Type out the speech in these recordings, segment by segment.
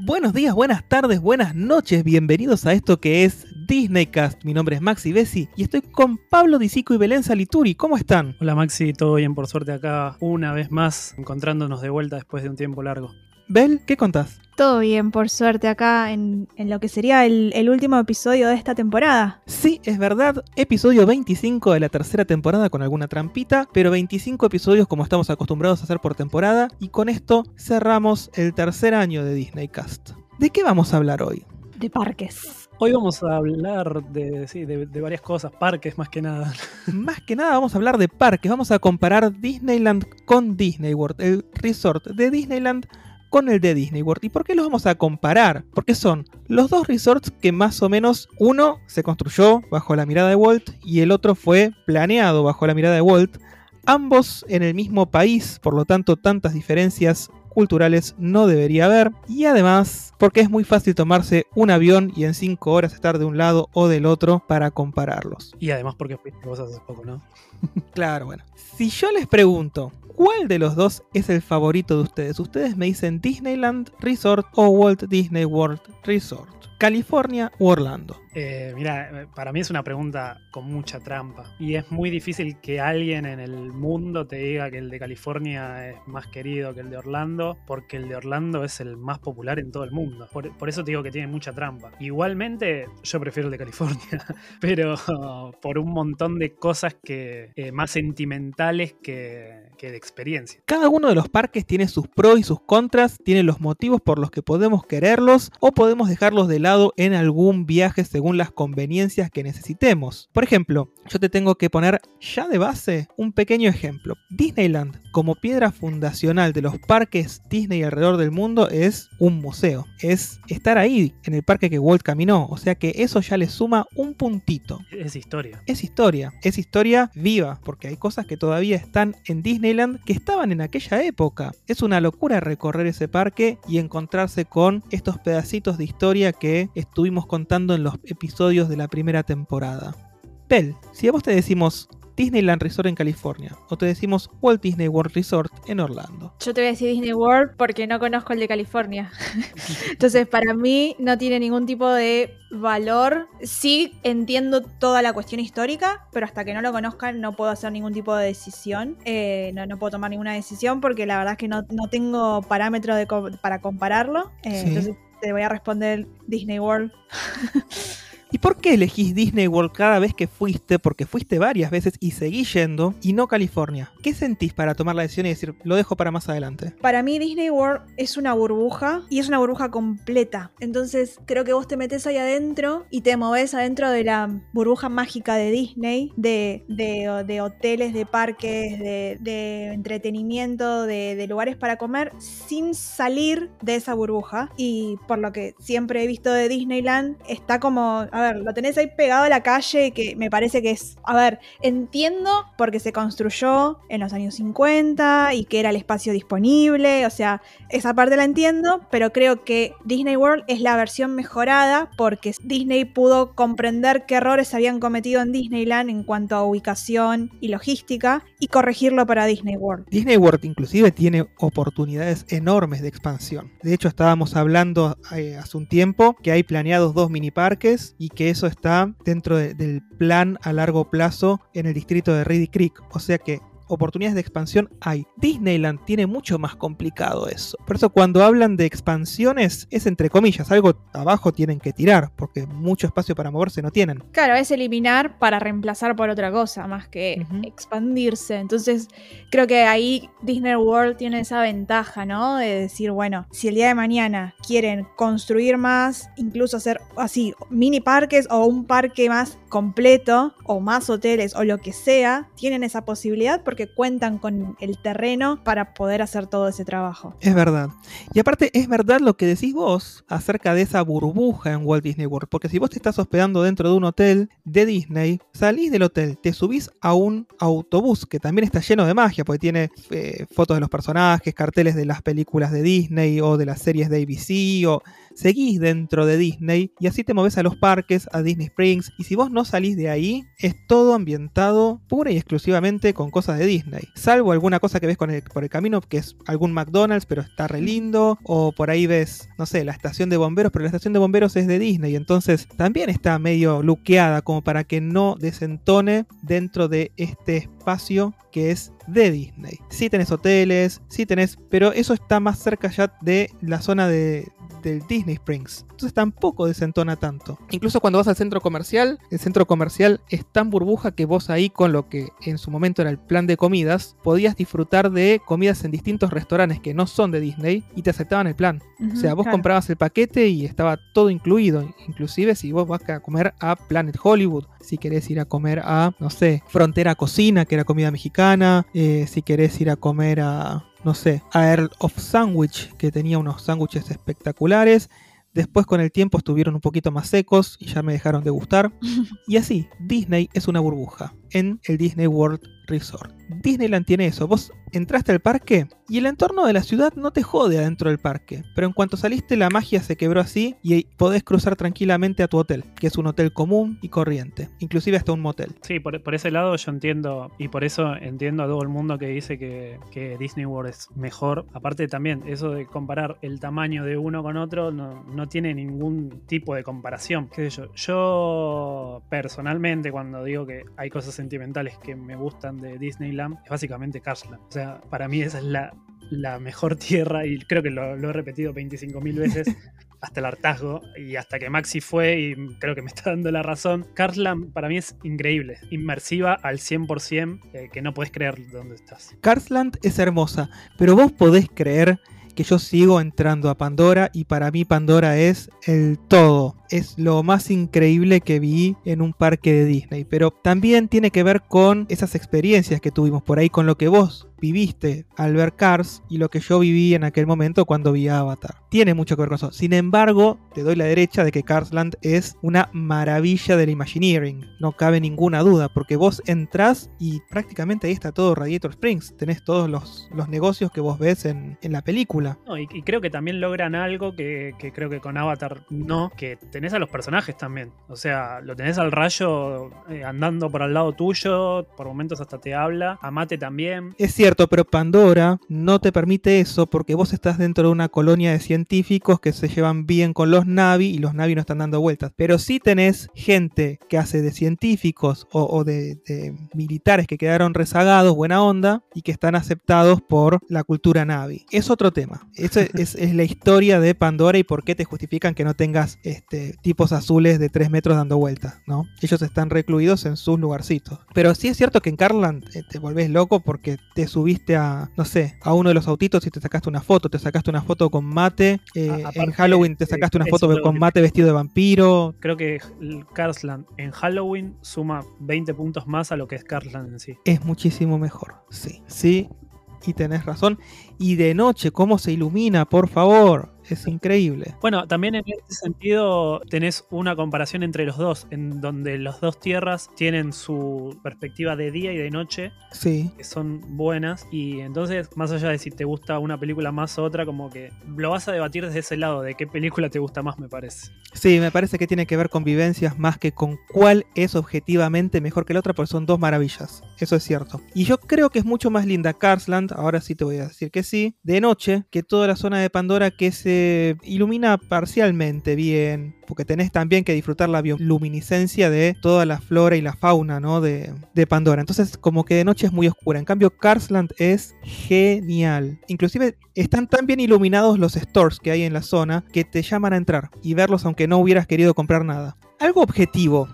Buenos días, buenas tardes, buenas noches, bienvenidos a esto que es Disneycast. Mi nombre es Maxi Bessi y estoy con Pablo Disico y Belén Salituri. ¿Cómo están? Hola Maxi, todo bien por suerte acá, una vez más, encontrándonos de vuelta después de un tiempo largo. Bel, ¿qué contás? Todo bien, por suerte, acá en, en lo que sería el, el último episodio de esta temporada. Sí, es verdad, episodio 25 de la tercera temporada con alguna trampita, pero 25 episodios como estamos acostumbrados a hacer por temporada, y con esto cerramos el tercer año de Disneycast. ¿De qué vamos a hablar hoy? De parques. Hoy vamos a hablar de, sí, de, de varias cosas, parques más que nada. Más que nada vamos a hablar de parques, vamos a comparar Disneyland con Disney World, el resort de Disneyland con el de Disney World. ¿Y por qué los vamos a comparar? Porque son los dos resorts que más o menos uno se construyó bajo la mirada de Walt y el otro fue planeado bajo la mirada de Walt. Ambos en el mismo país, por lo tanto tantas diferencias culturales no debería haber. Y además, porque es muy fácil tomarse un avión y en 5 horas estar de un lado o del otro para compararlos. Y además porque fuiste vos hace poco, ¿no? Claro, bueno. Si yo les pregunto, ¿cuál de los dos es el favorito de ustedes? Ustedes me dicen Disneyland Resort o Walt Disney World Resort. California o Orlando. Eh, mira, para mí es una pregunta con mucha trampa. Y es muy difícil que alguien en el mundo te diga que el de California es más querido que el de Orlando, porque el de Orlando es el más popular en todo el mundo. Por, por eso te digo que tiene mucha trampa. Igualmente, yo prefiero el de California, pero por un montón de cosas que eh, más sentimentales que, que de experiencia. Cada uno de los parques tiene sus pros y sus contras, tiene los motivos por los que podemos quererlos o podemos dejarlos de lado en algún viaje según las conveniencias que necesitemos. Por ejemplo, yo te tengo que poner ya de base un pequeño ejemplo. Disneyland, como piedra fundacional de los parques Disney alrededor del mundo, es un museo. Es estar ahí en el parque que Walt caminó. O sea que eso ya le suma un puntito. Es historia. Es historia, es historia viva, porque hay cosas que todavía están en Disneyland que estaban en aquella época. Es una locura recorrer ese parque y encontrarse con estos pedacitos de historia que estuvimos contando en los episodios de la primera temporada. Pel, si a vos te decimos Disneyland Resort en California o te decimos Walt Disney World Resort en Orlando. Yo te voy a decir Disney World porque no conozco el de California. Entonces, para mí no tiene ningún tipo de valor. Sí entiendo toda la cuestión histórica, pero hasta que no lo conozcan no puedo hacer ningún tipo de decisión. Eh, no, no, puedo tomar ninguna decisión porque la verdad es que no, no tengo parámetros de para compararlo. Eh, Sí. Entonces, te voy a responder Disney World. ¿Y por qué elegís Disney World cada vez que fuiste? Porque fuiste varias veces y seguís yendo y no California. ¿Qué sentís para tomar la decisión y decir, lo dejo para más adelante? Para mí Disney World es una burbuja y es una burbuja completa. Entonces creo que vos te metes ahí adentro y te moves adentro de la burbuja mágica de Disney, de, de- hoteles, de parques, de, entretenimiento, de lugares para comer, sin salir de esa burbuja. Y por lo que siempre he visto de Disneyland, está como, a ver, lo tenés ahí pegado a la calle que me parece que es, a ver, entiendo porque se construyó en los años 50 y que era el espacio disponible, o sea, esa parte la entiendo, pero creo que Disney World es la versión mejorada porque Disney pudo comprender qué errores habían cometido en Disneyland en cuanto a ubicación y logística y corregirlo para Disney World. Disney World inclusive tiene oportunidades enormes de expansión. De hecho, estábamos hablando eh, hace un tiempo que hay planeados dos mini parques y que eso está dentro de- del plan a largo plazo en el distrito de Reedy Creek. O sea que oportunidades de expansión hay. Disneyland tiene mucho más complicado eso. Por eso cuando hablan de expansiones es entre comillas, algo abajo tienen que tirar, porque mucho espacio para moverse no tienen. Claro, es eliminar para reemplazar por otra cosa, más que expandirse. Entonces, creo que ahí Disney World tiene esa ventaja, ¿no? De decir, bueno, si el día de mañana quieren construir más, incluso hacer así, mini parques o un parque más completo, o más hoteles, o lo que sea, tienen esa posibilidad porque cuentan con el terreno para poder hacer todo ese trabajo. Es verdad. Y aparte es verdad lo que decís vos acerca de esa burbuja en Walt Disney World. Porque si vos te estás hospedando dentro de un hotel de Disney, salís del hotel, te subís a un autobús que también está lleno de magia, porque tiene eh, fotos de los personajes, carteles de las películas de Disney o de las series de ABC o seguís dentro de Disney y así te moves a los parques, a Disney Springs. Y si vos no salís de ahí, es todo ambientado pura y exclusivamente con cosas de Disney. Salvo alguna cosa que ves con el- por el camino, que es algún McDonald's, pero está re lindo. O por ahí ves, no sé, la estación de bomberos, pero la estación de bomberos es de Disney. Entonces también está medio luqueada como para que no desentone dentro de este espacio que es de Disney. Sí tenés hoteles, sí tenés, pero eso está más cerca ya de la zona de, del Disney Springs. Entonces tampoco desentona tanto. Incluso cuando vas al centro comercial, el centro comercial es tan burbuja que vos ahí con lo que en su momento era el plan de comidas, podías disfrutar de comidas en distintos restaurantes que no son de Disney y te aceptaban el plan. O sea, vos Claro. comprabas el paquete y estaba todo incluido. Inclusive si vos vas a comer a Planet Hollywood, si querés ir a comer a, no sé, Frontera Cocina, que era comida mexicana, eh, si querés ir a comer a, no sé, a Earl of Sandwich, que tenía unos sándwiches espectaculares. Después con el tiempo estuvieron un poquito más secos y ya me dejaron de gustar. Y así, Disney es una burbuja en el Disney World Resort. Disneyland tiene eso. Vos entraste al parque y el entorno de la ciudad no te jode adentro del parque. Pero en cuanto saliste la magia se quebró así y podés cruzar tranquilamente a tu hotel, que es un hotel común y corriente. Inclusive hasta un motel. Sí, por, ese lado yo entiendo, y por eso entiendo a todo el mundo que dice que, Disney World es mejor. Aparte también, eso de comparar el tamaño de uno con otro no, no tiene ningún tipo de comparación. ¿Qué yo? Yo personalmente cuando digo que hay cosas sentimentales que me gustan de Disneyland, es básicamente Carsland. O sea, para mí esa es la, la mejor tierra y creo que lo, lo he repetido 25.000 veces. hasta el hartazgo y hasta que Maxi fue y creo que me está dando la razón. Carsland para mí es increíble, inmersiva al 100%, eh, que no puedes creer dónde estás. Carsland es hermosa, pero vos podés creer que yo sigo entrando a Pandora y para mí Pandora es el todo. Es lo más increíble que vi en un parque de Disney. Pero también tiene que ver con esas experiencias que tuvimos por ahí, con lo que vos viviste al ver Cars y lo que yo viví en aquel momento cuando vi Avatar. Tiene mucho que ver con eso. Sin embargo, te doy la derecha de que Carsland es una maravilla del Imagineering. No cabe ninguna duda, porque vos entrás y prácticamente ahí está todo Radiator Springs. Tenés todos los, los negocios que vos ves en, en la película. No, y, y creo que también logran algo que, que creo que con Avatar no, que tenés a los personajes también. O sea, lo tenés al rayo eh, andando por al lado tuyo, por momentos hasta te habla. A Mate también. Es cierto, pero Pandora no te permite eso porque vos estás dentro de una colonia de científicos que se llevan bien con los Navi y los Navi no están dando vueltas. Pero sí tenés gente que hace de científicos o, o de, de militares que quedaron rezagados, buena onda, y que están aceptados por la cultura Navi. Es otro tema. Eso es, es la historia de Pandora y por qué te justifican que no tengas este, tipos azules de 3 metros dando vueltas, ¿no? Ellos están recluidos en sus lugarcitos. Pero sí es cierto que en Carland eh, te volvés loco porque te subiste a, no sé, a uno de los autitos y te sacaste una foto. Te sacaste una foto con mate. Eh, en Halloween te eh, sacaste una foto con mate vestido de vampiro. Creo que Carsland en Halloween suma 20 puntos más a lo que es Carsland en sí. Es muchísimo mejor. Sí, sí. Y tenés razón. Y de noche, ¿cómo se ilumina? Por favor. Es increíble. Bueno, también en ese sentido tenés una comparación entre los dos, en donde los dos tierras tienen su perspectiva de día y de noche, Sí. que son buenas, y entonces, más allá de si te gusta una película más o otra, como que lo vas a debatir desde ese lado, de qué película te gusta más, me parece. Sí, me parece que tiene que ver con vivencias más que con cuál es objetivamente mejor que la otra, porque son dos maravillas. Eso es cierto. Y yo creo que es mucho más linda Carsland, ahora sí te voy a decir que sí, de noche, que toda la zona de Pandora que se ilumina parcialmente bien, porque tenés también que disfrutar la bioluminiscencia de toda la flora y la fauna, ¿no? De, de Pandora. Entonces, como que de noche es muy oscura. En cambio, Carsland es genial. Inclusive están tan bien iluminados los stores que hay en la zona que te llaman a entrar y verlos aunque no hubieras querido comprar nada. Algo objetivo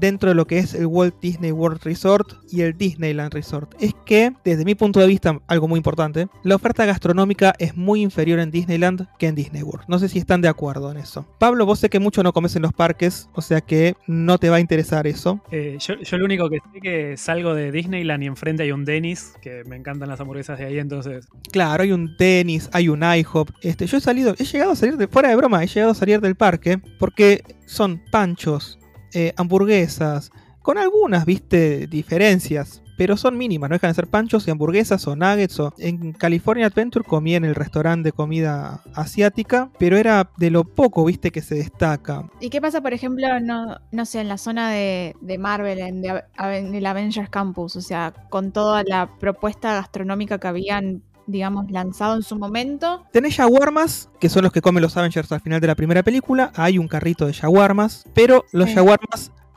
dentro de lo que es el Walt Disney World Resort y el Disneyland Resort es que, desde mi punto de vista, algo muy importante, la oferta gastronómica es muy inferior en Disneyland que en Disney World. No sé si están de acuerdo en eso. Pablo, vos sé que mucho no comes en los parques, o sea que no te va a interesar eso. Eh, yo, yo lo único que sé que salgo de Disneyland y enfrente hay un Dennis, que me encantan las hamburguesas de ahí, entonces Claro, hay un Dennis, hay un IHOP. Este, yo he salido, he llegado a salir de fuera de broma, he llegado a salir del parque porque son panchos, eh, hamburguesas, con algunas, viste, diferencias, pero son mínimas, no dejan de ser panchos y hamburguesas o nuggets. O... En California Adventure comí en el restaurante de comida asiática, pero era de lo poco, viste, que se destaca. ¿Y qué pasa, por ejemplo, no, no sé, en la zona de, de Marvel, en, de- en el Avengers Campus? O sea, con toda la propuesta gastronómica que habían, digamos, lanzado en su momento. Tenés shawarmas, que son los que comen los Avengers al final de la primera película. Hay un carrito de shawarmas, pero los Sí.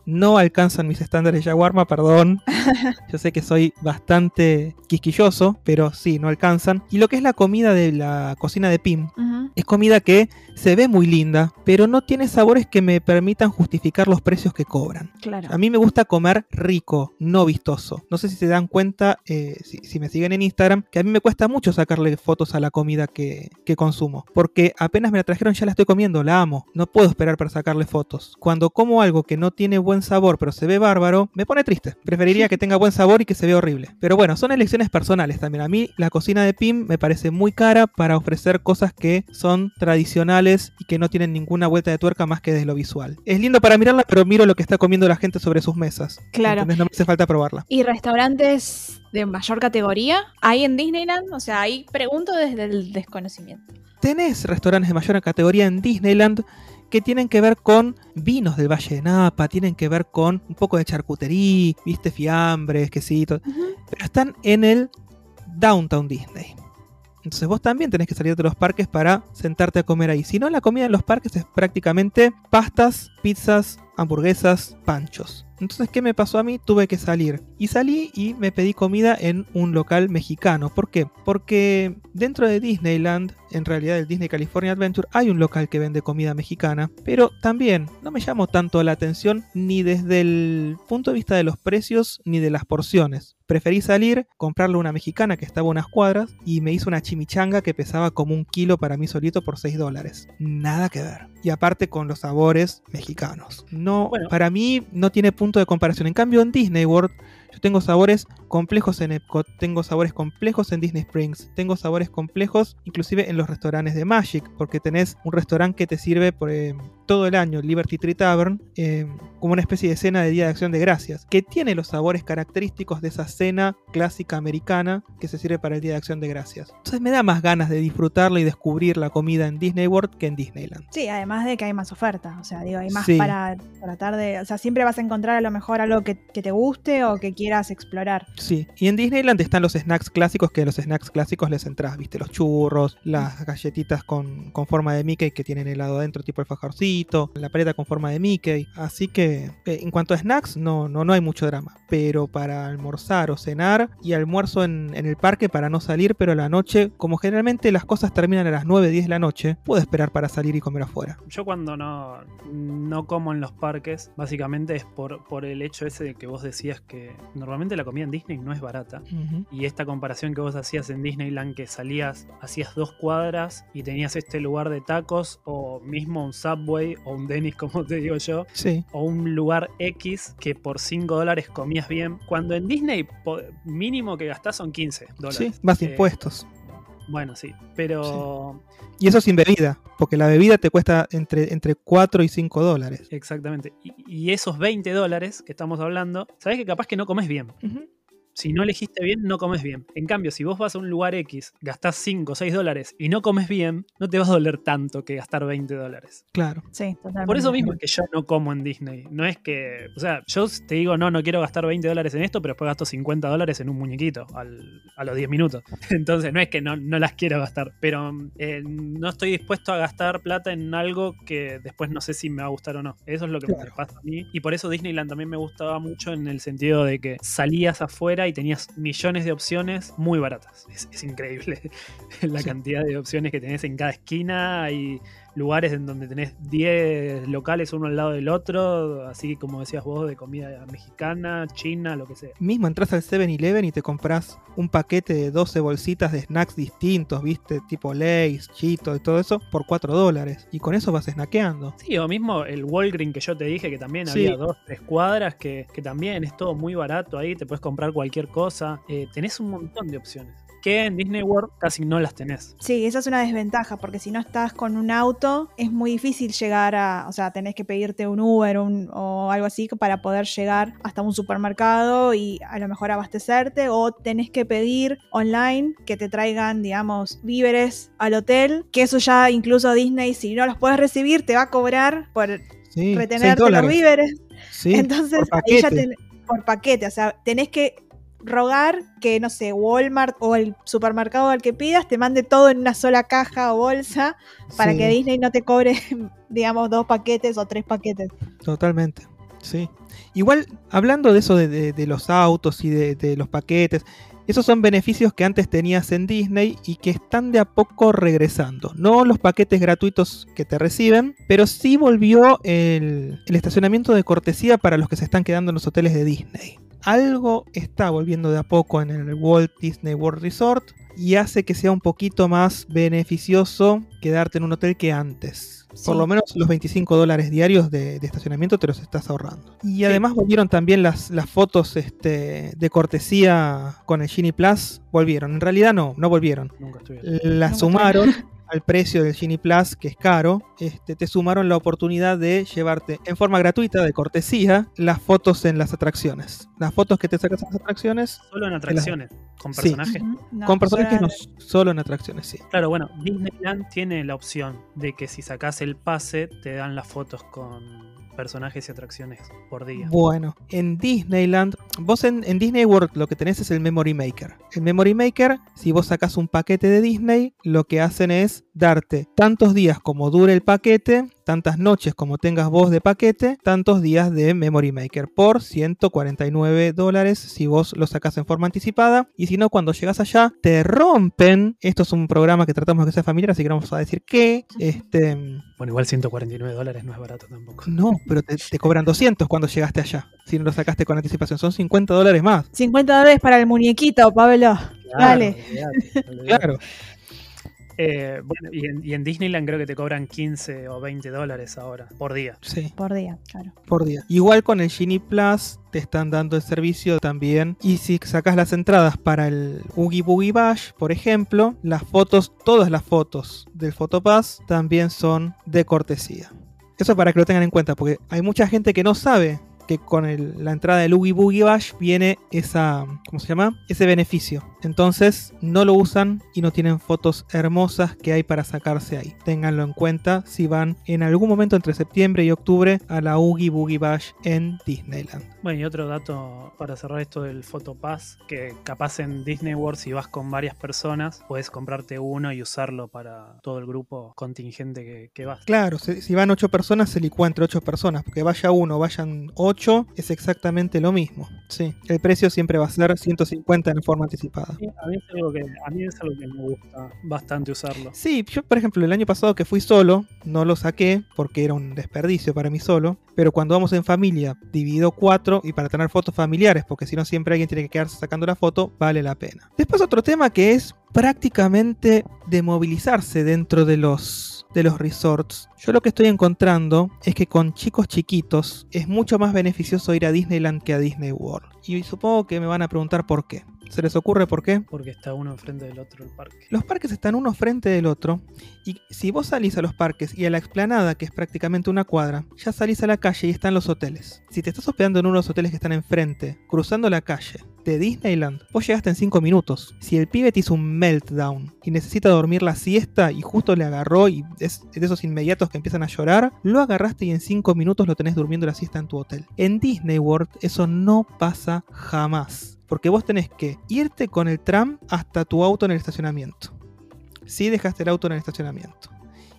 No alcanzan mis estándares de perdón. Yo sé que soy bastante quisquilloso, pero sí, no alcanzan. Y lo que es la comida de la cocina de Pim, es comida que se ve muy linda, pero no tiene sabores que me permitan justificar los precios que cobran. Claro. A mí me gusta comer rico, no vistoso. No sé si se dan cuenta, eh, si, si me siguen en Instagram, que a mí me cuesta mucho sacarle fotos a la comida que, que consumo. Porque apenas me la trajeron ya la estoy comiendo, la amo. No puedo esperar para sacarle fotos. Cuando como algo que no tiene buen sabor, pero se ve bárbaro, me pone triste. Preferiría que tenga buen sabor y que se vea horrible. Pero bueno, son elecciones personales también. A mí la cocina de Pim me parece muy cara para ofrecer cosas que son tradicionales y que no tienen ninguna vuelta de tuerca más que desde lo visual. Es lindo para mirarla, pero miro lo que está comiendo la gente sobre sus mesas. Claro. ¿Entendés? No me hace falta probarla. ¿Y restaurantes de mayor categoría hay en Disneyland? O sea, ahí pregunto desde el desconocimiento. Tenés restaurantes de mayor categoría en Disneyland que tienen que ver con vinos del Valle de Napa, tienen que ver con un poco de charcutería, viste, fiambres, quesitos, pero están en el Downtown Disney. Entonces vos también tenés que salir de los parques para sentarte a comer ahí. Si no, la comida en los parques es prácticamente pastas, pizzas, hamburguesas, panchos. Entonces, ¿qué me pasó a mí? Tuve que salir. Y salí y me pedí comida en un local mexicano. ¿Por qué? Porque dentro de Disneyland, en realidad el Disney California Adventure, hay un local que vende comida mexicana. Pero también no me llamó tanto la atención ni desde el punto de vista de los precios ni de las porciones. Preferí salir, comprarle una mexicana que estaba a unas cuadras y me hizo una chimichanga que pesaba como un kilo para mí solito por 6 dólares. Nada que ver. Y aparte con los sabores mexicanos. No, Bueno. para mí no tiene punto de comparación. En cambio en Disney World yo tengo sabores complejos en Epcot, tengo sabores complejos en Disney Springs, tengo sabores complejos inclusive en los restaurantes de Magic, porque tenés un restaurante que te sirve por eh, todo el año, Liberty Tree Tavern, eh, como una especie de cena de Día de Acción de Gracias, que tiene los sabores característicos de esa cena clásica americana que se sirve para el Día de Acción de Gracias. Entonces me da más ganas de disfrutarla y descubrir la comida en Disney World que en Disneyland. Sí, además de que hay más oferta. O sea, digo, hay más Sí. para tratar de. O sea, siempre vas a encontrar a lo mejor algo que, que te guste o que quieras explorar. Sí, y en Disneyland están los snacks clásicos que a los snacks clásicos les entras, viste, los churros, las galletitas con, con forma de Mickey que tienen helado adentro tipo el fajarcito, la paleta con forma de Mickey. Así que eh, en cuanto a snacks no, no, no hay mucho drama. Pero para almorzar o cenar y almuerzo en, en el parque para no salir, pero a la noche, como generalmente las cosas terminan a las 9, 10 de la noche, puedo esperar para salir y comer afuera. Yo cuando no, no como en los parques, básicamente es por, por el hecho ese de que vos decías que normalmente la comida en Disney no es barata. Y esta comparación que vos hacías en Disneyland, que salías, hacías dos cuadras y tenías este lugar de tacos, o mismo un Subway, o un Dennis, como te digo yo, Sí, o un lugar X que por 5 dólares comías bien. Cuando en Disney mínimo que gastás son 15 dólares. sí, más Eh, impuestos. Bueno, sí, pero Y eso sin bebida, porque la bebida te cuesta entre, entre 4 y 5 dólares. exactamente. Y, y esos 20 dólares que estamos hablando, sabes que capaz que no comes bien. Si no elegiste bien, no comes bien. En cambio, si vos vas a un lugar X, gastás 5 o 6 dólares y no comes bien, no te va a doler tanto que gastar 20 dólares. Claro. Sí, totalmente. Por eso mismo es que yo no como en Disney. No es que. O sea, yo te digo, no, no quiero gastar 20 dólares en esto, pero después gasto 50 dólares en un muñequito al- a los 10 minutos. Entonces, no es que no, no las quiero gastar, pero eh, no estoy dispuesto a gastar plata en algo que después no sé si me va a gustar o no. Eso es lo que me pasa a mí. Y por eso Disneyland también me gustaba mucho en el sentido de que salías afuera y tenías millones de opciones muy baratas. Es, es increíble la Sí. cantidad de opciones que tenés en cada esquina y lugares en donde tenés 10 locales uno al lado del otro, así como decías vos, de comida mexicana, china, lo que sea. Mismo entras al 7-Eleven y te compras un paquete de 12 bolsitas de snacks distintos, viste, tipo Lay's, Cheetos y todo eso, por 4 dólares. Y con eso vas snackeando. Sí, o mismo el Walgreen que yo te dije que también Sí. había dos, tres cuadras, que, que también es todo muy barato ahí, te puedes comprar cualquier cosa, eh, tenés un montón de opciones. Que en Disney World casi no las tenés. Sí, esa es una desventaja, porque si no estás con un auto, es muy difícil llegar a, o sea, tenés que pedirte un Uber un- o algo así para poder llegar hasta un supermercado y a lo mejor abastecerte, o tenés que pedir online que te traigan, digamos, víveres al hotel, que eso ya incluso Disney, si no los puedes recibir, te va a cobrar por Sí, retenerte los víveres. Sí, Entonces, por ahí ya ten- por paquete, o sea, tenés que rogar que, no sé, Walmart o el supermercado al que pidas te mande todo en una sola caja o bolsa para Sí, que Disney no te cobre, digamos, dos paquetes o tres paquetes. Totalmente, sí. Igual, hablando de eso de, de- de los autos y de, de los paquetes, esos son beneficios que antes tenías en Disney y que están de a poco regresando. No los paquetes gratuitos que te reciben, pero sí volvió el, el estacionamiento de cortesía para los que se están quedando en los hoteles de Disney. Algo está volviendo de a poco en el Walt Disney World Resort y hace que sea un poquito más beneficioso quedarte en un hotel que antes. Por lo menos los 25 dólares diarios de, de estacionamiento te los estás ahorrando. Y además volvieron también las, las fotos este, de cortesía con el Genie Plus. Volvieron. En realidad no, no volvieron. Nunca estuve. Las Nunca sumaron al precio del Genie Plus, que es caro. Este, te sumaron la oportunidad de llevarte en forma gratuita, de cortesía, las fotos en las atracciones. Las fotos que te sacas en las atracciones, Solo en atracciones, con Sí. personajes. No, con personajes no, solo- en atracciones, sí. Claro, bueno, Disneyland tiene la opción de que si sacás el pase te dan las fotos con personajes y atracciones por día. Bueno, en Disneyland, vos en, Disney World lo que tenés es el Memory Maker. El Memory Maker, si vos sacás un paquete de Disney, lo que hacen es darte tantos días como dure el paquete, tantas noches como tengas vos de paquete, tantos días de Memory Maker por 149 dólares si vos lo sacás en forma anticipada. Y si no, cuando llegas allá, te rompen. Esto es un programa que tratamos de que sea familiar, así que no vamos a decir que. Este, Bueno, igual 149 dólares no es barato tampoco. no, pero te, te cobran 200 cuando llegaste allá. Si no lo sacaste con anticipación, son 50 dólares más. 50 dólares para el muñequito, Pablo. Dale. olvidate, olvidate. Claro. Eh, bueno, y en, y en Disneyland creo que te cobran 15 o 20 dólares ahora por día. Sí, Por día, claro. por día. Igual con el Genie Plus te están dando el servicio también. Y si sacas las entradas para el Oogie Boogie Bash, por ejemplo, las fotos, todas las fotos del Photopass también son de cortesía. Eso para que lo tengan en cuenta, porque hay mucha gente que no sabe que con el- la entrada del Oogie Boogie Bash viene esa, ¿cómo se llama? Ese beneficio. Entonces no lo usan y no tienen fotos hermosas que hay para sacarse ahí. Ténganlo en cuenta si van en algún momento entre septiembre y octubre a la Oogie Boogie Bash en Disneyland. Bueno, y otro dato para cerrar esto del Photopass, que capaz en Disney World si vas con varias personas, puedes comprarte uno y usarlo para todo el grupo contingente que, que vas. Claro, si, si van 8 personas se licúa entre 8 personas, porque vaya uno, vayan 8, es exactamente lo mismo. Sí, el precio siempre va a ser 150 en forma anticipada. A mí, es algo que, a mí es algo que me gusta bastante usarlo. Sí, yo por ejemplo el año pasado que fui solo, no lo saqué porque era un desperdicio para mí solo, pero cuando vamos en familia dividido 4 y para tener fotos familiares, porque si no siempre alguien tiene que quedarse sacando la foto, vale la pena. Después otro tema que es prácticamente de movilizarse dentro de los de los resorts. Yo lo que estoy encontrando es que con chicos chiquitos es mucho más beneficioso ir a Disneyland que a Disney World. Y supongo que me van a preguntar por qué. ¿Se les ocurre por qué? Porque está uno enfrente del otro el parque. Los parques están uno frente del otro y si vos salís a los parques y a la explanada, que es prácticamente una cuadra, ya salís a la calle y están los hoteles. Si te estás hospedando en uno de los hoteles que están enfrente, cruzando la calle de Disneyland, vos llegaste en 5 minutos. Si el pibe te hizo un meltdown y necesita dormir la siesta y justo le agarró y es de esos inmediatos que empiezan a llorar, lo agarraste y en 5 minutos lo tenés durmiendo la siesta en tu hotel. En Disney World eso no pasa jamás. Porque vos tenés que irte con el tram hasta tu auto en el estacionamiento. Si dejaste el auto en el estacionamiento.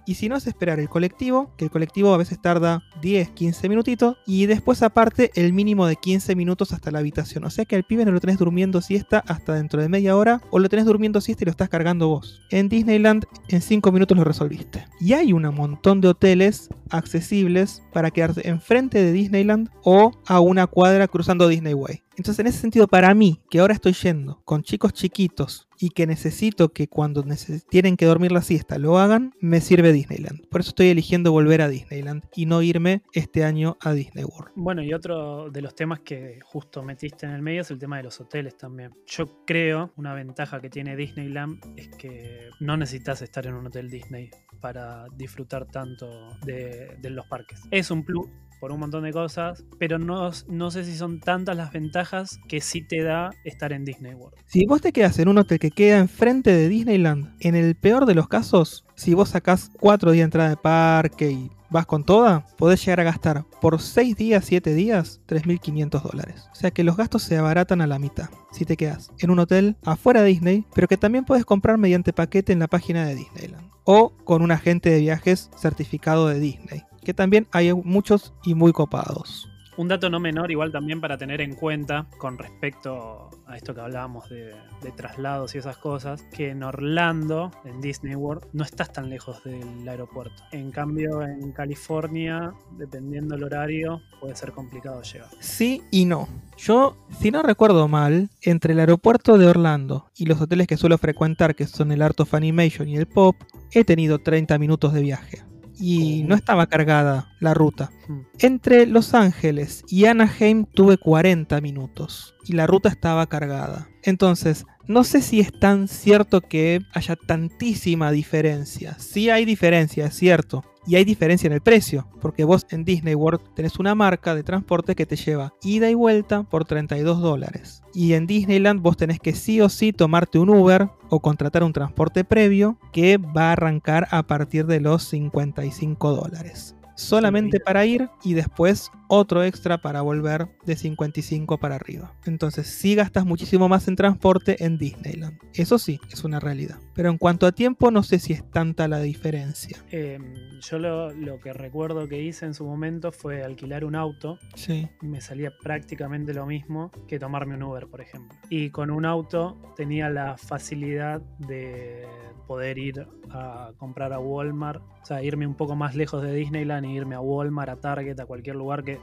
Y si no es esperar el colectivo, que el colectivo a veces tarda 10, 15 minutitos, y después aparte el mínimo de 15 minutos hasta la habitación. O sea que al pibe no lo tenés durmiendo siesta hasta dentro de media hora, o lo tenés durmiendo siesta y lo estás cargando vos. En Disneyland en 5 minutos lo resolviste. Y hay un montón de hoteles accesibles para quedarse enfrente de Disneyland o a una cuadra cruzando Disney Way. Entonces, en ese sentido, para mí, que ahora estoy yendo con chicos chiquitos y que necesito que cuando tienen que dormir la siesta lo hagan, me sirve Disneyland. Por eso estoy eligiendo volver a Disneyland y no irme este año a Disney World. Bueno, y otro de los temas que justo metiste en el medio es el tema de los hoteles también. Yo creo una ventaja que tiene Disneyland es que no necesitas estar en un hotel Disney para disfrutar tanto de, de los parques. Es un plus por un montón de cosas, pero no, no sé si son tantas las ventajas que sí te da estar en Disney World. Si vos te quedas en un hotel que queda enfrente de Disneyland, en el peor de los casos, si vos sacás 4 días de entrada de parque y vas con toda, podés llegar a gastar por 6 días, 7 días, 3.500 dólares. O sea que los gastos se abaratan a la mitad si te quedas en un hotel afuera de Disney, pero que también puedes comprar mediante paquete en la página de Disneyland. O con un agente de viajes certificado de Disney, que también hay muchos y muy copados. Un dato no menor, igual también para tener en cuenta con respecto a esto que hablábamos de, de, traslados y esas cosas, que en Orlando, en Disney World, no estás tan lejos del aeropuerto. En cambio, en California, dependiendo del horario, puede ser complicado llegar. Sí y no. Yo, si no recuerdo mal, entre el aeropuerto de Orlando y los hoteles que suelo frecuentar, que son el Art of Animation y el Pop, he tenido 30 minutos de viaje y no estaba cargada la ruta. Hmm. Entre Los Ángeles y Anaheim tuve 40 minutos y la ruta estaba cargada. Entonces, no sé si es tan cierto que haya tantísima diferencia. Sí hay diferencia, es cierto. Y hay diferencia en el precio, porque vos en Disney World tenés una marca de transporte que te lleva ida y vuelta por 32 dólares. Y en Disneyland vos tenés que sí o sí tomarte un Uber o contratar un transporte previo que va a arrancar a partir de los 55 dólares. Solamente para ir y después otro extra para volver de 55 para arriba. Entonces sí gastas muchísimo más en transporte en Disneyland. Eso sí, es una realidad. Pero en cuanto a tiempo no sé si es tanta la diferencia. Eh, yo lo, lo, que recuerdo que hice en su momento fue alquilar un auto. Sí. Y me salía prácticamente lo mismo que tomarme un Uber, por ejemplo. Y con un auto tenía la facilidad de poder ir a comprar a Walmart. O sea, irme un poco más lejos de Disneyland y irme a Walmart, a Target, a cualquier lugar que,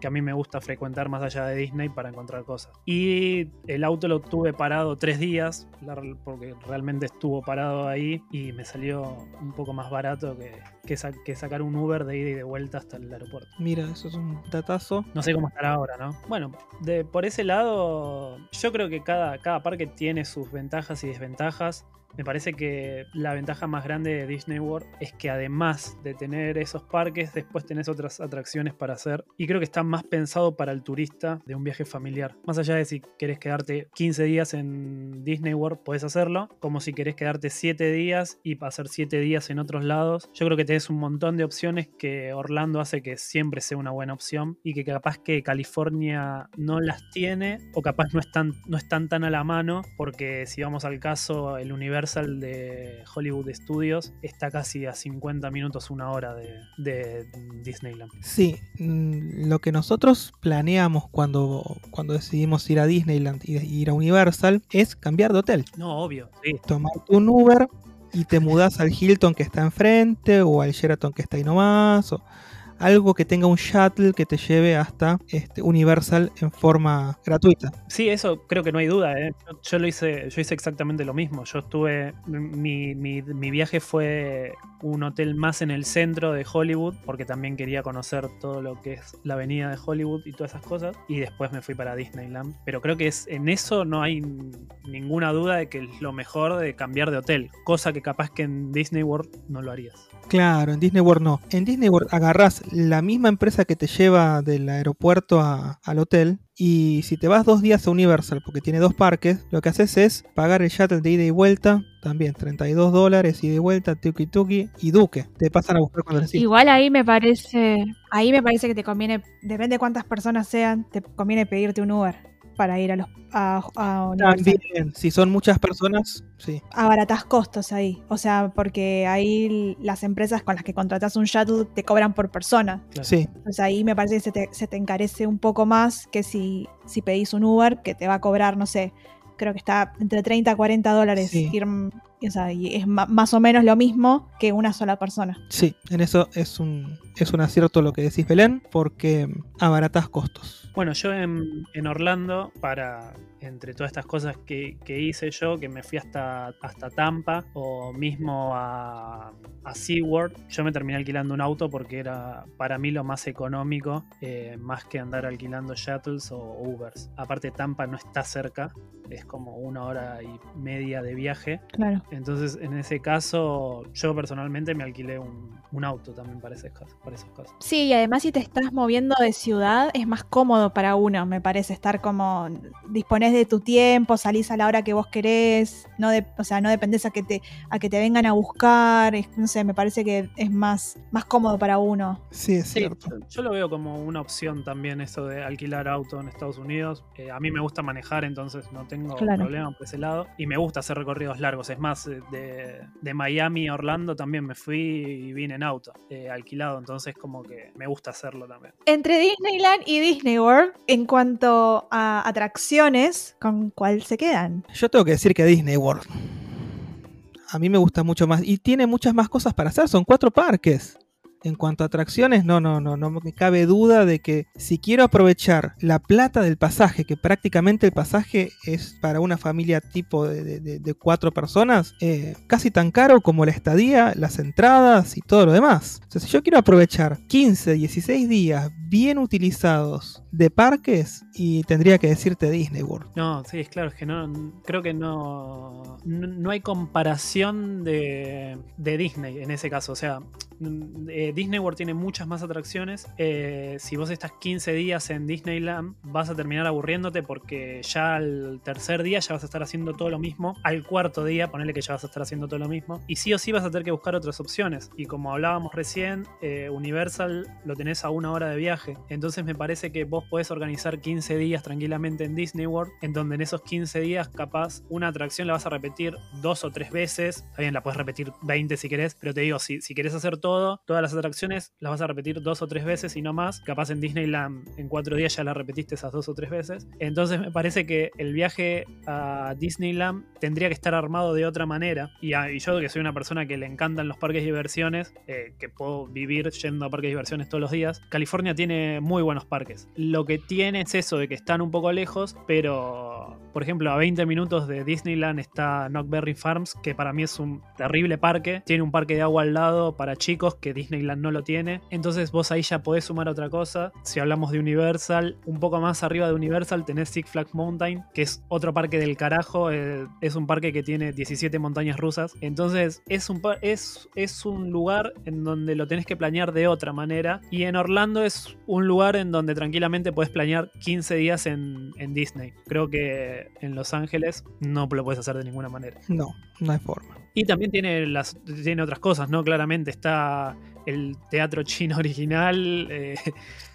que a mí me gusta frecuentar más allá de Disney para encontrar cosas. Y el auto lo tuve parado tres días, porque realmente estuvo parado ahí y me salió un poco más barato que, que, sa que, sacar un Uber de ida y de vuelta hasta el aeropuerto. Mira, eso es un datazo. No sé cómo estará ahora, ¿no? Bueno, de, por ese lado, yo creo que cada, cada parque tiene sus ventajas y desventajas. Me parece que la ventaja más grande de Disney World es que además de tener esos parques, después tenés otras atracciones para hacer. Y creo que está más pensado para el turista de un viaje familiar. Más allá de si querés quedarte 15 días en Disney World, podés hacerlo. Como si querés quedarte 7 días y pasar 7 días en otros lados. Yo creo que tenés un montón de opciones que Orlando hace que siempre sea una buena opción. Y que capaz que California no las tiene. O capaz no están, no están tan a la mano. Porque si vamos al caso, el universo de Hollywood Studios está casi a 50 minutos, una hora de, de, Disneyland. Sí, mm, lo que nosotros planeamos cuando, cuando decidimos ir a Disneyland y ir a Universal es cambiar de hotel. No, obvio, sí. Tomar un Uber y te mudas al Hilton que está enfrente o al Sheraton que está ahí nomás. O algo que tenga un shuttle que te lleve hasta este Universal en forma gratuita. Sí, eso creo que no hay duda. ¿eh? Yo, yo, lo hice, yo hice exactamente lo mismo. Yo estuve, mi, mi, mi, viaje fue un hotel más en el centro de Hollywood, porque también quería conocer todo lo que es la avenida de Hollywood y todas esas cosas. Y después me fui para Disneyland. Pero creo que es, en eso no hay ninguna duda de que es lo mejor de cambiar de hotel. Cosa que capaz que en Disney World no lo harías. Claro, en Disney World no. En Disney World agarras la misma empresa que te lleva del aeropuerto a, al hotel. Y si te vas dos días a Universal porque tiene dos parques, lo que haces es pagar el shuttle de ida y vuelta, también 32 dólares ida y vuelta, tuki tuki y duque. Te pasan a buscar cuando necesitas. Igual ahí me parece, ahí me parece que te conviene, depende de cuántas personas sean, te conviene pedirte un Uber para ir a los a, a. También, si son muchas personas, sí. Abaratas costos ahí. O sea, porque ahí las empresas con las que contratas un shuttle te cobran por persona. Claro. Sí. Entonces ahí me parece que se te, se te encarece un poco más que si, si pedís un Uber que te va a cobrar, no sé, creo que está entre 30 a 40 dólares Sí. ir, o sea, y es más o menos lo mismo que una sola persona. Sí, en eso es un, es un acierto lo que decís, Belén, porque abaratas costos. Bueno, yo en, Orlando, para entre todas estas cosas que, que hice yo, que me fui hasta, hasta Tampa o mismo a, a SeaWorld, yo me terminé alquilando un auto porque era para mí lo más económico, eh, más que andar alquilando shuttles o Ubers. Aparte, Tampa no está cerca, es como una hora y media de viaje. Claro. Entonces, en ese caso, yo personalmente me alquilé un, un auto también para, ese caso, para esos casos. Sí, y además si te estás moviendo de ciudad es más cómodo para uno, me parece, estar como disponés de tu tiempo, salís a la hora que vos querés, no de, o sea, no dependés a que te a que te vengan a buscar, es- no sé, me parece que es más más cómodo para uno. Sí, es Sí, cierto. yo, yo lo veo como una opción también eso de alquilar auto en Estados Unidos. Eh, a mí me gusta manejar, entonces no tengo Claro. problema por ese lado. Y me gusta hacer recorridos largos. Es más, eh, de, de Miami a Orlando también me fui y vine en auto, eh, alquilado. Entonces como que me gusta hacerlo también. Entre Disneyland y Disney World, en cuanto a atracciones, ¿con cuál se quedan? Yo tengo que decir que Disney World. A mí me gusta mucho más. Y tiene muchas más cosas para hacer. Son cuatro parques. En cuanto a atracciones, no, no, no, no me cabe duda de que si quiero aprovechar la plata del pasaje, que prácticamente el pasaje es para una familia tipo de, cuatro personas, eh, casi tan caro como la estadía, las entradas y todo lo demás. O sea, si yo quiero aprovechar 15, 16 días bien utilizados de parques, y tendría que decirte Disney World. No, sí, es claro, es que no, creo que no, no, hay comparación de, de Disney en ese caso. O sea, eh, Disney World tiene muchas más atracciones. Eh, si vos estás 15 días en Disneyland, vas a terminar aburriéndote porque ya al tercer día ya vas a estar haciendo todo lo mismo. Al cuarto día, ponele que ya vas a estar haciendo todo lo mismo. Y sí o sí vas a tener que buscar otras opciones. Y como hablábamos recién, eh, Universal lo tenés a una hora de viaje. Entonces me parece que vos podés organizar 15 días tranquilamente en Disney World, en donde en esos 15 días capaz una atracción la vas a repetir dos o tres veces. Está bien, la puedes repetir 20 si querés, pero te digo, si, si querés hacer todas las atracciones las vas a repetir dos o tres veces y no más. Capaz en Disneyland en cuatro días ya las repetiste esas dos o tres veces. Entonces me parece que el viaje a Disneyland tendría que estar armado de otra manera. Y, a- y yo que soy una persona que le encantan los parques diversiones, eh, que puedo vivir yendo a parques diversiones todos los días, California tiene muy buenos parques. Lo que tiene es eso de que están un poco lejos, pero por ejemplo a 20 minutos de Disneyland está Knockberry Farms, que para mí es un terrible parque. Tiene un parque de agua al lado para chicos que Disneyland no lo tiene. Entonces vos ahí ya podés sumar otra cosa. Si hablamos de Universal, un poco más arriba de Universal tenés Six Flags Mountain, que es otro parque del carajo. eh, es un parque que tiene 17 montañas rusas. Entonces es un, es, es un lugar en donde lo tenés que planear de otra manera. Y en Orlando es un lugar en donde tranquilamente podés planear 15 días en, en Disney. Creo que en Los Ángeles no lo puedes hacer de ninguna manera. No, no hay forma. Y también tiene, las, tiene otras cosas, ¿no? Claramente está el teatro chino original. eh,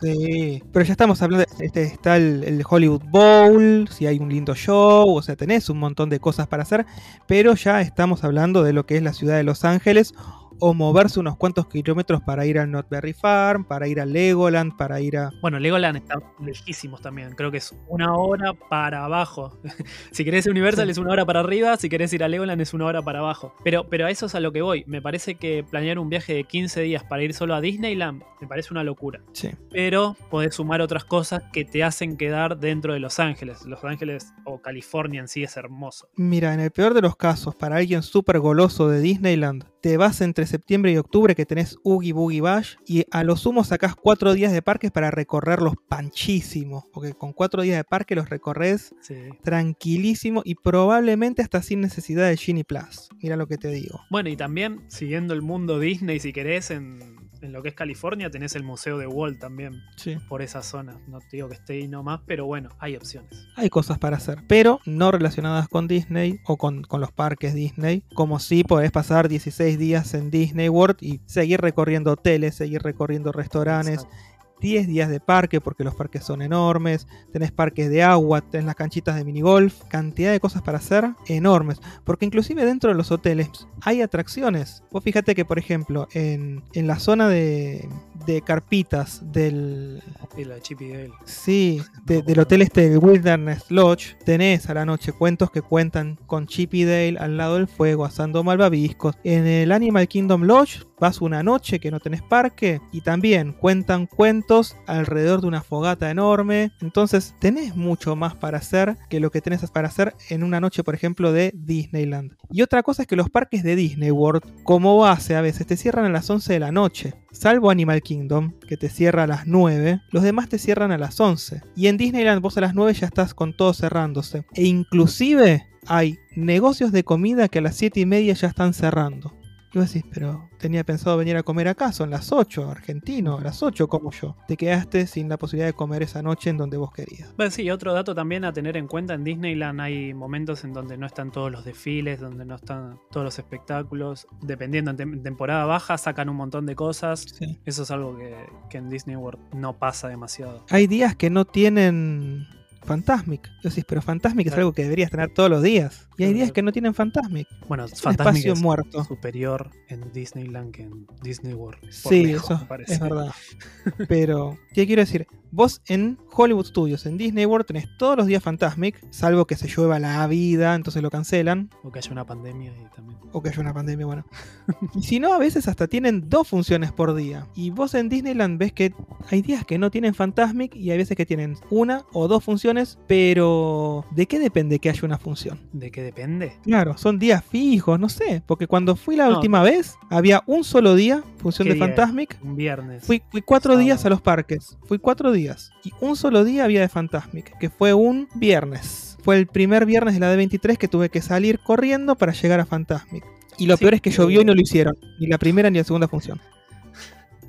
Sí, pero ya estamos hablando, este, está el, el Hollywood Bowl, si hay un lindo show, o sea, tenés un montón de cosas para hacer, pero ya estamos hablando de lo que es la ciudad de Los Ángeles, o moverse unos cuantos kilómetros para ir al Notberry Farm, para ir a Legoland, para ir a... bueno, Legoland está lejísimos también. Creo que es una hora para abajo. si querés ir a Universal Sí. es una hora para arriba, si querés ir a Legoland es una hora para abajo. Pero, pero a eso es a lo que voy. Me parece que planear un viaje de 15 días para ir solo a Disneyland me parece una locura. Sí, pero podés sumar otras cosas que te hacen quedar dentro de Los Ángeles. Los Ángeles o California en sí es hermoso. Mira, en el peor de los casos, para alguien súper goloso de Disneyland, te vas entre septiembre y octubre que tenés Oogie Boogie Bash y a lo sumo sacás cuatro días de parques para recorrerlos panchísimos, porque con cuatro días de parque los recorres Sí. tranquilísimo y probablemente hasta sin necesidad de Genie Plus. Mira lo que te digo. Bueno, y también siguiendo el mundo Disney, si querés, en, en lo que es California, tenés el Museo de Walt también Sí. por esa zona. No te digo que esté ahí nomás, pero bueno, hay opciones. Hay cosas para hacer, pero no relacionadas con Disney o con, con los parques Disney, como si podés pasar 16 días en Disney World y seguir recorriendo hoteles, seguir recorriendo restaurantes, Exacto. 10 días de parque porque los parques son enormes, tenés parques de agua, tenés las canchitas de minigolf, cantidad de cosas para hacer enormes, porque inclusive dentro de los hoteles hay atracciones. Vos fíjate que por ejemplo en, en la zona de, de carpitas del la de Chip y Dale. Sí, de- del hotel este, el Wilderness Lodge, tenés a la noche cuentos que cuentan con Chip y Dale al lado del fuego, asando malvaviscos. En el Animal Kingdom Lodge vas una noche que no tenés parque y también cuentan cuentos alrededor de una fogata enorme. Entonces tenés mucho más para hacer que lo que tenés para hacer en una noche, por ejemplo, de Disneyland. Y otra cosa es que los parques de Disney World, como base, a veces te cierran a las 11 de la noche. Salvo Animal Kingdom, que te cierra a las 9, los demás te cierran a las 11. Y en Disneyland vos a las 9 ya estás con todo cerrándose. E inclusive hay negocios de comida que a las 7 y media ya están cerrando. Y vos decís, pero tenía pensado venir a comer acá, son las 8, argentino, a las 8 como yo. Te quedaste sin la posibilidad de comer esa noche en donde vos querías. Bueno, sí, otro dato también a tener en cuenta, en Disneyland hay momentos en donde no están todos los desfiles, donde no están todos los espectáculos. Dependiendo, en, tem- en temporada baja sacan un montón de cosas. Sí. Eso es algo que, que en Disney World no pasa demasiado. Hay días que no tienen Fantasmic. Y vos decís, pero Fantasmic es algo que deberías tener todos los días. Y hay días que no tienen Fantasmic. Bueno, Es Fantasmic espacio es muerto. superior en Disneyland que en Disney World. Sí, lejos, eso es verdad. Pero, ¿qué quiero decir? Vos en Hollywood Studios, en Disney World, tenés todos los días Fantasmic, salvo que se llueva la vida, entonces lo cancelan, O que haya una pandemia y también. o que haya una pandemia, bueno. Y si no, a veces hasta tienen dos funciones por día. Y vos en Disneyland ves que hay días que no tienen Fantasmic y hay veces que tienen una o dos funciones, pero ¿de qué depende que haya una función? ¿De qué depende? Claro, son días fijos, no sé, porque cuando fui la No. última vez, había un solo día, función ¿Qué de día? Fantasmic, Un viernes. Fui, fui cuatro Sábado. días a los parques. Fui cuatro días. Y un solo día había de Fantasmic, que fue un viernes. Fue el primer viernes de la D23 que tuve que salir corriendo para llegar a Fantasmic. Y lo Sí, peor es que eh, llovió y no lo hicieron. Ni la primera ni la segunda función.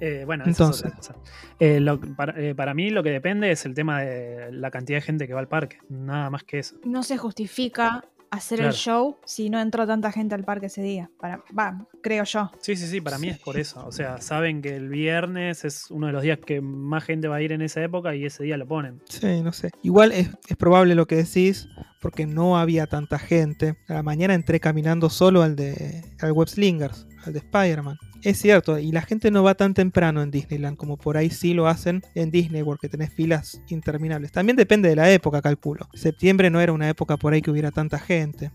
Eh, bueno, eso Entonces. es otra cosa. Eh, lo- para, eh, para mí lo que depende es el tema de la cantidad de gente que va al parque. Nada más que eso. No se justifica hacer el show si no entró tanta gente al parque ese día. Para, va, creo yo. Sí, sí, sí, para mí es por eso. O sea, saben que el viernes es uno de los días que más gente va a ir en esa época y ese día lo ponen. Sí, no sé. Igual es, es probable lo que decís, porque no había tanta gente. A la mañana entré caminando solo al de al Web Slingers, al de Spider-Man. Es cierto, y la gente no va tan temprano en Disneyland como por ahí sí lo hacen en Disney, porque tenés filas interminables. También depende de la época, calculo. Septiembre no era una época por ahí que hubiera tanta gente.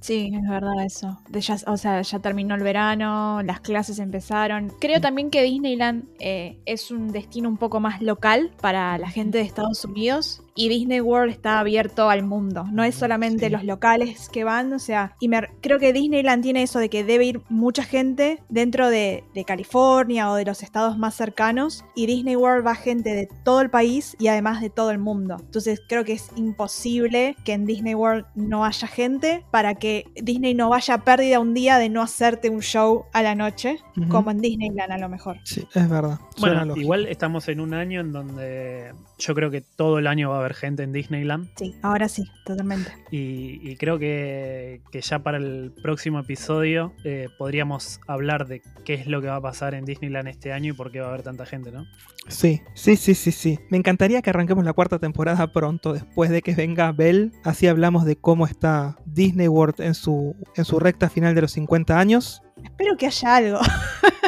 Sí, es verdad eso. Ya, o sea, ya terminó el verano, las clases empezaron. Creo también que Disneyland eh, es un destino un poco más local para la gente de Estados Unidos y Disney World está abierto al mundo. No es solamente Sí. los locales que van, o sea, y me- creo que Disneyland tiene eso de que debe ir mucha gente dentro de, de California o de los estados más cercanos y Disney World va gente de todo el país y además de todo el mundo. Entonces creo que es imposible que en Disney World no haya gente para que Disney no vaya a pérdida un día de no hacerte un show a la noche, como en Disneyland a lo mejor. Sí, es verdad. Suena Bueno, lógico. igual estamos en un año en donde yo creo que todo el año va a haber gente en Disneyland. Sí, ahora sí, totalmente. Y, y creo que, que ya para el próximo episodio eh, podríamos hablar de qué es lo que va a pasar en Disneyland este año y por qué va a haber tanta gente, ¿no? Sí, sí, sí, sí, sí. Me encantaría que arranquemos la cuarta temporada pronto, después de que venga Bell. Así hablamos de cómo está Disney World en su, en su recta final de los 50 años. Espero que haya algo.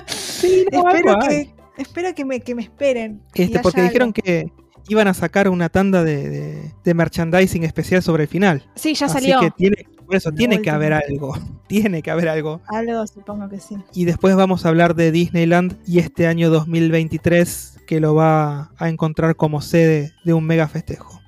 Sí, espero que, espero que me, que me esperen. Este, porque dijeron algo. que iban a sacar una tanda de, de- de merchandising especial sobre el final. Sí, ya Así salió. que tiene, por eso La tiene que haber algo. Tiene que haber algo. Algo supongo que sí. Y después vamos a hablar de Disneyland y este año 2023 que lo va a encontrar como sede de un mega festejo.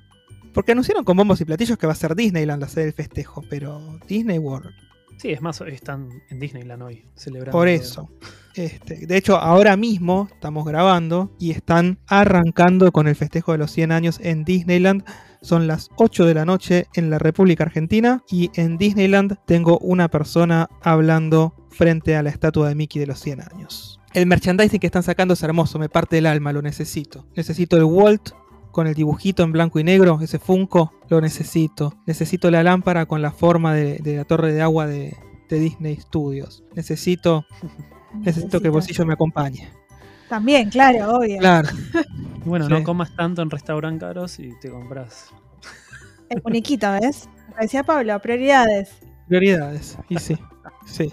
Porque anunciaron con bombos y platillos que va a ser Disneyland la sede del festejo, pero Disney World. Sí, es más, están en Disneyland hoy, celebrando. Por eso. Este, de hecho, ahora mismo estamos grabando y están arrancando con el festejo de los 100 años en Disneyland. Son las 8 de la noche en la República Argentina y en Disneyland tengo una persona hablando frente a la estatua de Mickey de los 100 años. El merchandising que están sacando es hermoso, me parte el alma, lo necesito. Necesito el Walt con el dibujito en blanco y negro, ese Funko, lo necesito. Necesito la lámpara con la forma de, la torre de agua de Disney Studios. Necesito Necesito que el bolsillo me acompañe. También, claro, obvio. Claro. Y bueno, Sí. no comas tanto en restaurantes caros y te compras. El muñequito, ¿ves? Lo decía Pablo, prioridades. Prioridades. Y sí. Sí.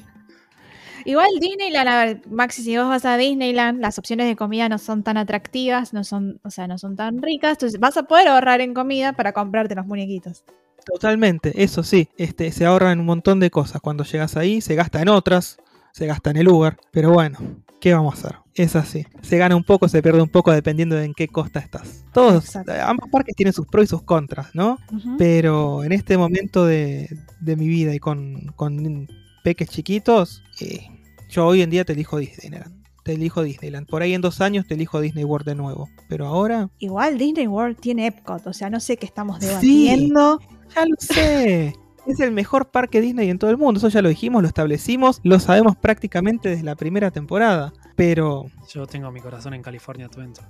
Igual Disneyland, a ver, Maxi, si vos vas a Disneyland, las opciones de comida no son tan atractivas, no son, o sea, no son tan ricas, entonces vas a poder ahorrar en comida para comprarte los muñequitos. Totalmente, eso sí, este, se ahorra en un montón de cosas. Cuando llegas ahí, se gasta en otras, se gasta en el lugar, pero bueno, ¿qué vamos a hacer? Es así. Se gana un poco, se pierde un poco dependiendo de en qué costa estás. Todos, Exacto. ambos parques tienen sus pros y sus contras, ¿no? Pero en este momento de, de mi vida y con, con peques chiquitos, eh, yo hoy en día te elijo Disneyland. Te elijo Disneyland. Por ahí en dos años te elijo Disney World de nuevo. Pero ahora, Igual Disney World tiene Epcot, o sea, no sé qué estamos Sí. debatiendo. ya lo sé. Es el mejor parque Disney en todo el mundo. Eso ya lo dijimos, lo establecimos, lo sabemos prácticamente desde la primera temporada. Pero, Yo tengo mi corazón en California Adventure.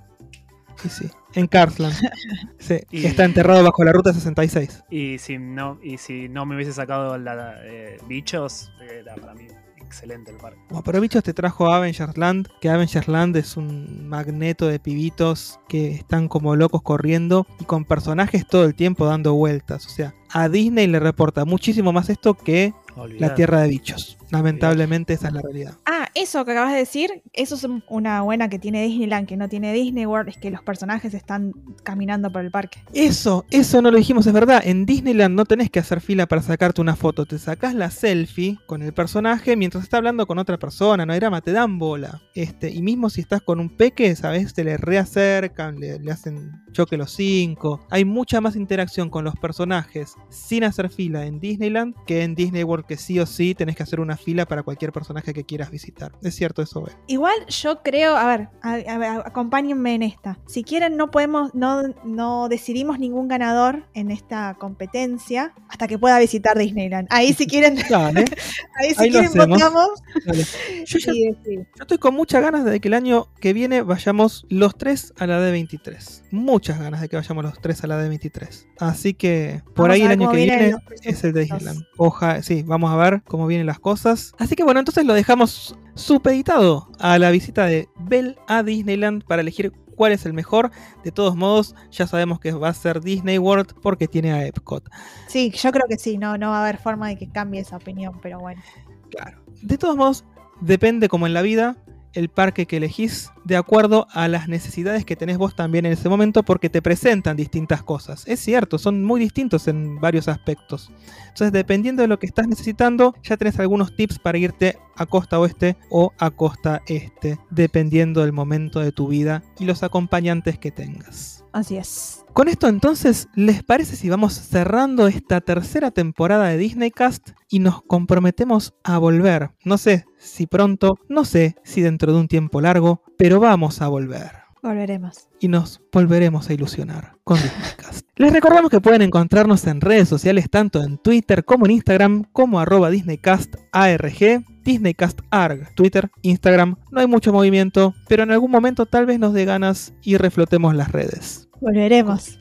sí, sí. En Carsland. Sí, Y- está enterrado bajo la ruta 66. Y si no, y si no me hubiese sacado la, eh, bichos, era para mí excelente el parque. Bueno, pero bichos te trajo Avengers Land, que Avengers Land es un magneto de pibitos que están como locos corriendo y con personajes todo el tiempo dando vueltas. O sea, a Disney le reporta muchísimo más esto que la. Tierra de Bichos. Lamentablemente esa es la realidad. Ah, eso que acabas de decir, eso es un- una buena que tiene Disneyland, que no tiene Disney World, es que los personajes están caminando por el parque. Eso, eso no lo dijimos, es verdad. En Disneyland no tenés que hacer fila para sacarte una foto. Te sacás la selfie con el personaje mientras está hablando con otra persona. No hay drama, te dan bola. Este, y mismo si estás con un peque, sabes, te le reacercan, le, le hacen choque los cinco. Hay mucha más interacción con los personajes sin hacer fila en Disneyland que en Disney World, que sí o sí tenés que hacer una fila para cualquier personaje que quieras visitar. Es cierto eso, Ben. Igual yo creo, a ver, a- a ver, acompáñenme en esta. Si quieren, no podemos, no, no decidimos ningún ganador en esta competencia hasta que pueda visitar Disneyland. Ahí si quieren, Dale, ahí si Ahí quieren votamos. dale. Yo ya. Yo estoy con muchas ganas de que el año que viene vayamos los tres a la D23. Muchas ganas de que vayamos los tres a la D23. Así que por Vamos ahí el año que viene es el de. Disneyland. Oja, sí, vamos a ver cómo vienen las cosas. Así que bueno, entonces lo dejamos supeditado a la visita de Bell a Disneyland para elegir cuál es el mejor. De todos modos, ya sabemos que va a ser Disney World porque tiene a Epcot. Sí, yo creo que sí, no, no va a haber forma de que cambie esa opinión, pero bueno. Claro. De todos modos, depende como en la vida el parque que elegís de acuerdo a las necesidades que tenés vos también en ese momento porque te presentan distintas cosas. Es cierto, son muy distintos en varios aspectos. Entonces, dependiendo de lo que estás necesitando, ya tenés algunos tips para irte a costa oeste o a costa este, dependiendo del momento de tu vida y los acompañantes que tengas. Así es. Con esto entonces, ¿les parece si vamos cerrando esta tercera temporada de Disney Cast y nos comprometemos a volver? No sé si pronto, no sé si dentro de un tiempo largo, pero vamos a volver. Volveremos. Y nos volveremos a ilusionar con Disneycast. Les recordamos que pueden encontrarnos en redes sociales tanto en Twitter como en Instagram como arroba DisneycastARG, DisneycastArg, Twitter, Instagram. No hay mucho movimiento, pero en algún momento tal vez nos dé ganas y reflotemos las redes. Volveremos.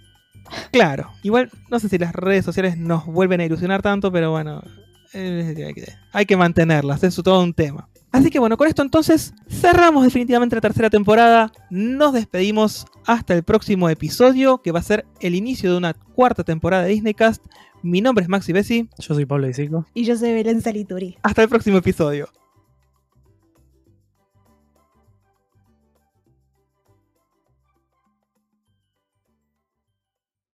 Claro, igual no sé si las redes sociales nos vuelven a ilusionar tanto, pero bueno, eh, hay que- hay que mantenerlas, es todo un tema. Así que bueno, con esto entonces cerramos definitivamente la tercera temporada, nos despedimos hasta el próximo episodio, que va a ser el inicio de una cuarta temporada de Disneycast. Mi nombre es Maxi Bessi, Yo soy Pablo Isico. Y yo soy Belén Salituri. hasta el próximo episodio.